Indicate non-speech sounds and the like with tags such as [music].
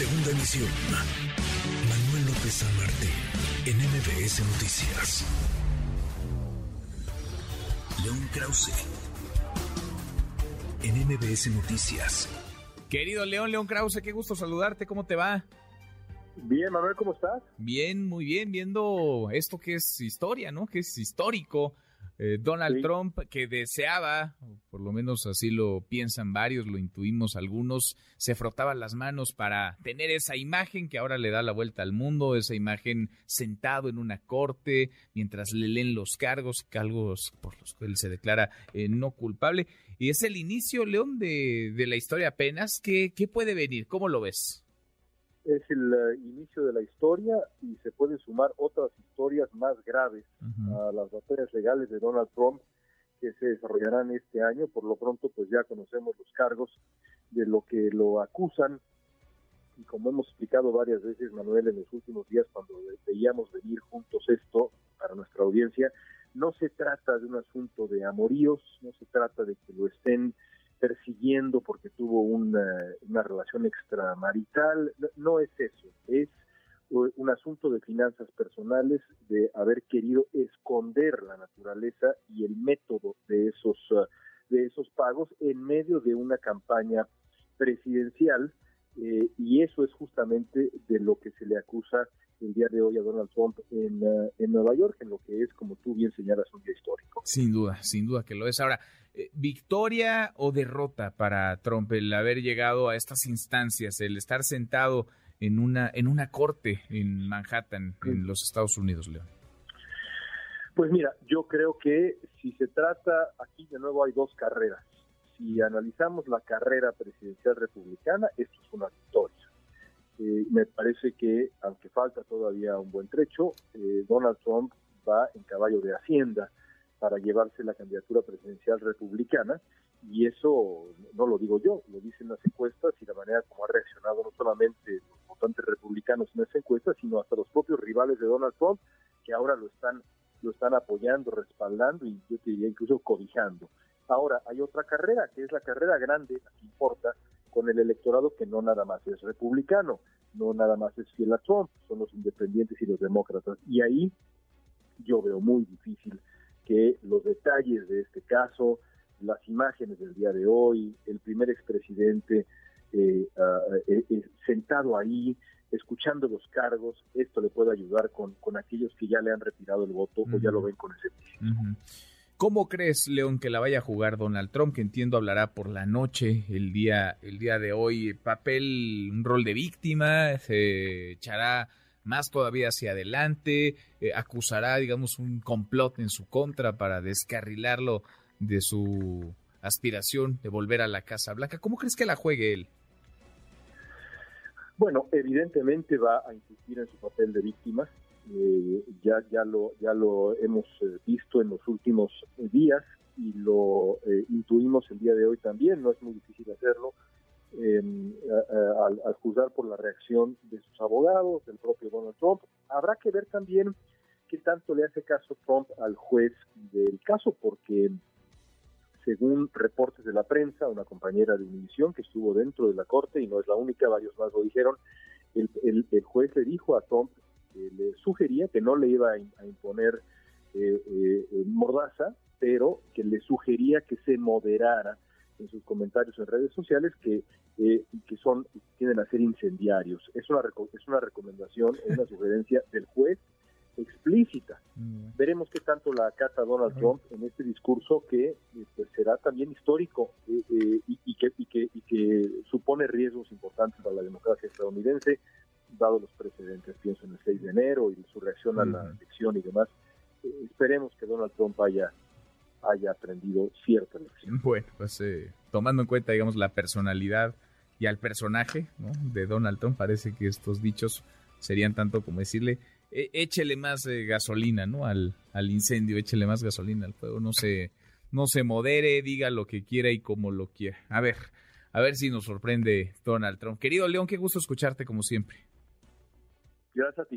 Segunda emisión. Manuel López San Martín, en MBS Noticias. León Krause, en MBS Noticias. Querido León, León Krause, qué gusto saludarte, ¿cómo te va? Bien, Manuel, ¿cómo estás? Bien, muy bien, viendo esto que es historia, ¿no? Que es histórico. Eh, Donald Trump, que deseaba, por lo menos así lo piensan varios, lo intuimos algunos, se frotaban las manos para tener esa imagen que ahora le da la vuelta al mundo, esa imagen sentado en una corte mientras le leen los cargos, cargos por los que él se declara eh, no culpable. Y es el inicio, León, de, de la historia apenas. ¿Qué, ¿Qué puede venir? ¿Cómo lo ves? Es el uh, inicio de la historia y se pueden sumar otras historias más graves uh -huh. a las batallas legales de Donald Trump que se desarrollarán este año. Por lo pronto, pues ya conocemos los cargos de lo que lo acusan y como hemos explicado varias veces, Manuel, en los últimos días cuando veíamos venir juntos esto para nuestra audiencia, no se trata de un asunto de amoríos, no se trata de que lo estén persiguiendo porque tuvo una, una relación extramarital. No, es eso, es un asunto de finanzas personales, de haber querido esconder la naturaleza y el método de esos, de esos pagos en medio de una campaña presidencial. Eh, y eso es justamente de lo que se le acusa el día de hoy a Donald Trump en, uh, en Nueva York, en lo que es, como tú bien señalas, un día histórico. Sin duda, sin duda que lo es. Ahora, ¿victoria o derrota para Trump el haber llegado a estas instancias, el estar sentado en una, en una corte en Manhattan, en los Estados Unidos, León? Pues mira, yo creo que si se trata, aquí de nuevo hay dos carreras. Si analizamos la carrera presidencial republicana, esto es una victoria eh, me parece que, aunque falta todavía un buen trecho, eh, Donald Trump va en caballo de Hacienda para llevarse la candidatura presidencial republicana y eso no lo digo yo, lo dicen las encuestas y la manera como ha reaccionado no solamente los votantes republicanos en esa encuesta, sino hasta los propios rivales de Donald Trump que ahora lo están lo están apoyando, respaldando y yo te diría incluso cobijando. Ahora, hay otra carrera, que es la carrera grande, la que importa, con el electorado que no nada más es republicano, no nada más es fiel a Trump, son los independientes y los demócratas. Y ahí yo veo muy difícil que los detalles de este caso, las imágenes del día de hoy, el primer expresidente eh, uh, eh, eh, sentado ahí, escuchando los cargos, esto le puede ayudar con, con aquellos que ya le han retirado el voto uh -huh. o ya lo ven con escepticismo. Uh -huh. ¿Cómo crees, León, que la vaya a jugar Donald Trump, que entiendo hablará por la noche, el día, el día de hoy, papel, un rol de víctima, se echará más todavía hacia adelante, eh, acusará, digamos, un complot en su contra para descarrilarlo de su aspiración de volver a la Casa Blanca. ¿Cómo crees que la juegue él? Bueno, evidentemente va a insistir en su papel de víctima, eh, ya ya lo ya lo hemos eh, visto en los últimos días y lo intuimos el día de hoy también no es muy difícil hacerlo al, al, juzgar por la reacción de sus abogados del propio Donald Trump. Habrá que ver también qué tanto le hace caso Trump al juez del caso porque según reportes de la prensa una compañera de Univision que estuvo dentro de la corte y no es la única varios más lo dijeron el, juez le dijo a Trump eh, le sugería que no le iba a, a imponer eh, eh, mordaza, pero que le sugería que se moderara en sus comentarios en redes sociales que que son tienden a ser incendiarios. Es una es una recomendación, es una [laughs] sugerencia del juez explícita. Mm. Veremos qué tanto la acata Donald. Trump en este discurso que pues, será también histórico y, y, que, y, que, y que supone riesgos importantes para la democracia estadounidense dado los precedentes, pienso en el 6 de enero y su reacción a la elección y demás. Eh, esperemos que Donald Trump haya, haya aprendido cierta lección. [laughs] Bueno, pues eh, tomando en cuenta, digamos, la personalidad y al personaje ¿no? de Donald Trump, parece que estos dichos serían tanto como decirle, eh, échele más gasolina ¿no? al, al incendio, échele más gasolina al fuego, no se, no se modere, diga lo que quiera y como lo quiera. A ver, a ver si nos sorprende Donald Trump. Querido León, qué gusto escucharte como siempre. Gracias a ti.